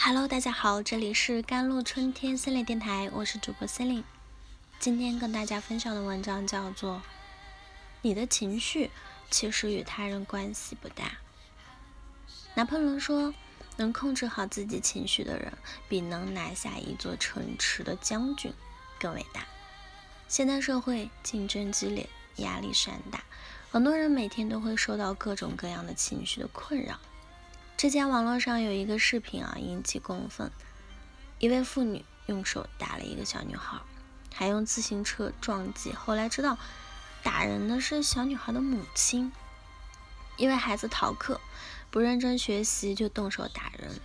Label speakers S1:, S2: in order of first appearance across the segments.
S1: Hello，大家好，这里是甘露春天心理电台，我是主播心灵。今天跟大家分享的文章叫做《你的情绪其实与他人关系不大》。拿破仑说：“能控制好自己情绪的人，比能拿下一座城池的将军更伟大。”现代社会竞争激烈，压力山大，很多人每天都会受到各种各样的情绪的困扰。之前网络上有一个视频啊，引起公愤。一位妇女用手打了一个小女孩，还用自行车撞击。后来知道，打人的是小女孩的母亲，因为孩子逃课不认真学习就动手打人。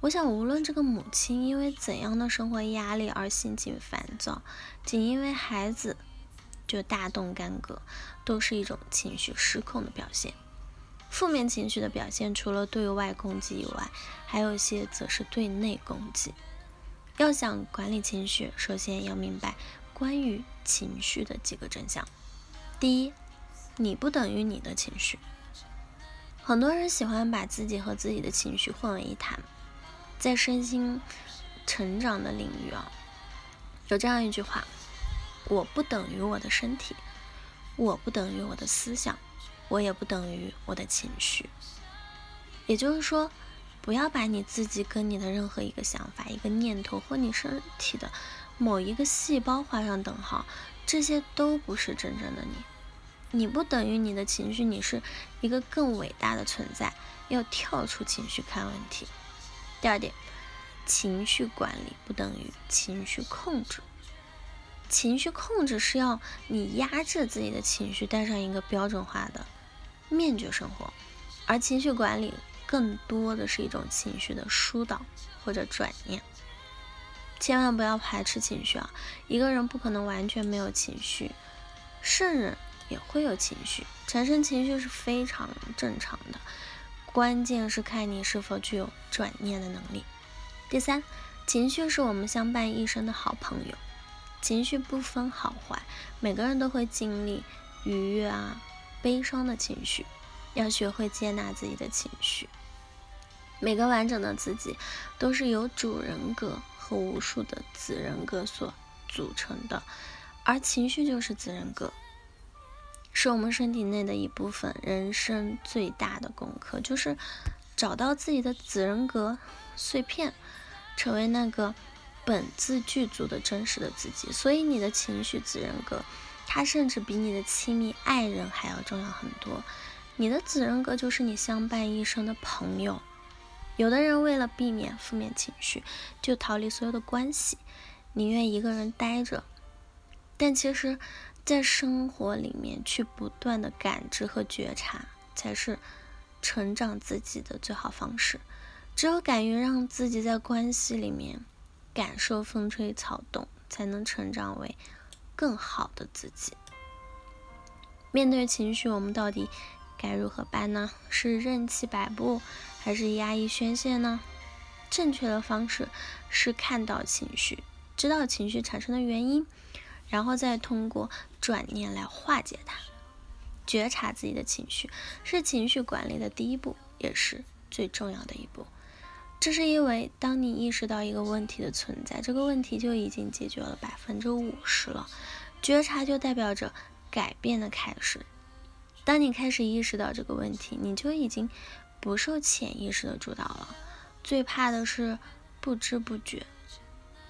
S1: 我想，无论这个母亲因为怎样的生活压力而心情烦躁，仅因为孩子就大动干戈，都是一种情绪失控的表现。负面情绪的表现，除了对外攻击以外，还有一些则是对内攻击。要想管理情绪，首先要明白关于情绪的几个真相。第一，你不等于你的情绪。很多人喜欢把自己和自己的情绪混为一谈。在身心成长的领域啊，有这样一句话：我不等于我的身体，我不等于我的思想。我也不等于我的情绪，也就是说，不要把你自己跟你的任何一个想法、一个念头或你身体的某一个细胞画上等号，这些都不是真正的你。你不等于你的情绪，你是一个更伟大的存在。要跳出情绪看问题。第二点，情绪管理不等于情绪控制。情绪控制是要你压制自己的情绪，带上一个标准化的。面具生活，而情绪管理更多的是一种情绪的疏导或者转念。千万不要排斥情绪啊！一个人不可能完全没有情绪，圣人也会有情绪，产生情绪是非常正常的。关键是看你是否具有转念的能力。第三，情绪是我们相伴一生的好朋友，情绪不分好坏，每个人都会经历愉悦啊。悲伤的情绪，要学会接纳自己的情绪。每个完整的自己都是由主人格和无数的子人格所组成的，而情绪就是子人格，是我们身体内的一部分。人生最大的功课就是找到自己的子人格碎片，成为那个本自具足的真实的自己。所以，你的情绪子人格。他甚至比你的亲密爱人还要重要很多。你的子人格就是你相伴一生的朋友。有的人为了避免负面情绪，就逃离所有的关系，宁愿一个人待着。但其实，在生活里面去不断的感知和觉察，才是成长自己的最好方式。只有敢于让自己在关系里面感受风吹草动，才能成长为。更好的自己。面对情绪，我们到底该如何办呢？是任其摆布，还是压抑宣泄呢？正确的方式是看到情绪，知道情绪产生的原因，然后再通过转念来化解它。觉察自己的情绪是情绪管理的第一步，也是最重要的一步。这是因为，当你意识到一个问题的存在，这个问题就已经解决了百分之五十了。觉察就代表着改变的开始。当你开始意识到这个问题，你就已经不受潜意识的主导了。最怕的是不知不觉。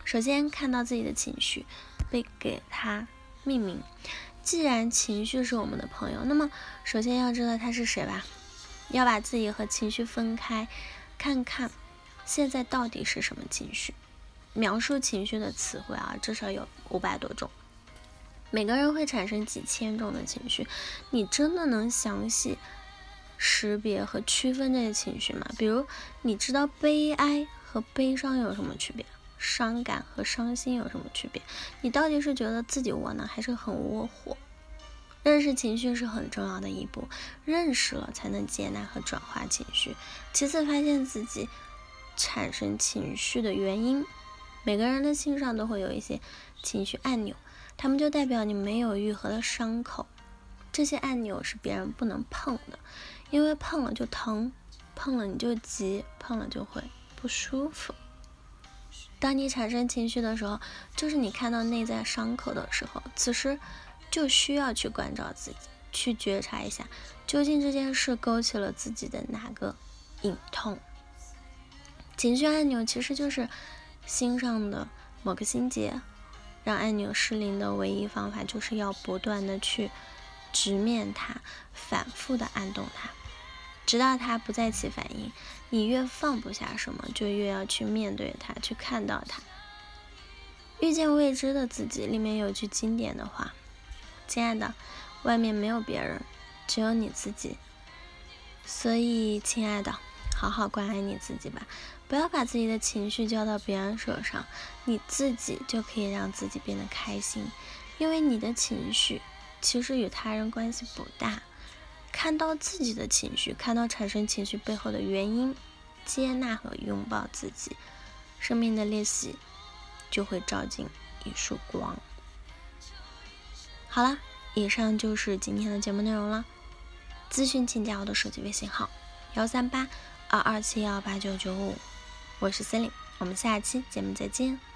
S1: 首先看到自己的情绪，被给它命名。既然情绪是我们的朋友，那么首先要知道它是谁吧。要把自己和情绪分开，看看。现在到底是什么情绪？描述情绪的词汇啊，至少有五百多种。每个人会产生几千种的情绪，你真的能详细识别和区分这些情绪吗？比如，你知道悲哀和悲伤有什么区别？伤感和伤心有什么区别？你到底是觉得自己窝囊，还是很窝火？认识情绪是很重要的一步，认识了才能接纳和转化情绪。其次，发现自己。产生情绪的原因，每个人的心上都会有一些情绪按钮，它们就代表你没有愈合的伤口。这些按钮是别人不能碰的，因为碰了就疼，碰了你就急，碰了就会不舒服。当你产生情绪的时候，就是你看到内在伤口的时候，此时就需要去关照自己，去觉察一下，究竟这件事勾起了自己的哪个隐痛。情绪按钮其实就是心上的某个心结，让按钮失灵的唯一方法，就是要不断的去直面它，反复的按动它。直到它不再起反应，你越放不下什么，就越要去面对它，去看到它。遇见未知的自己里面有句经典的话：“亲爱的，外面没有别人，只有你自己。”所以，亲爱的，好好关爱你自己吧，不要把自己的情绪交到别人手上，你自己就可以让自己变得开心，因为你的情绪其实与他人关系不大。看到自己的情绪，看到产生情绪背后的原因，接纳和拥抱自己，生命的裂隙就会照进一束光。好了，以上就是今天的节目内容了。咨询请加我的手机微信号：幺三八二二七幺八九九五，我是森林，我们下期节目再见。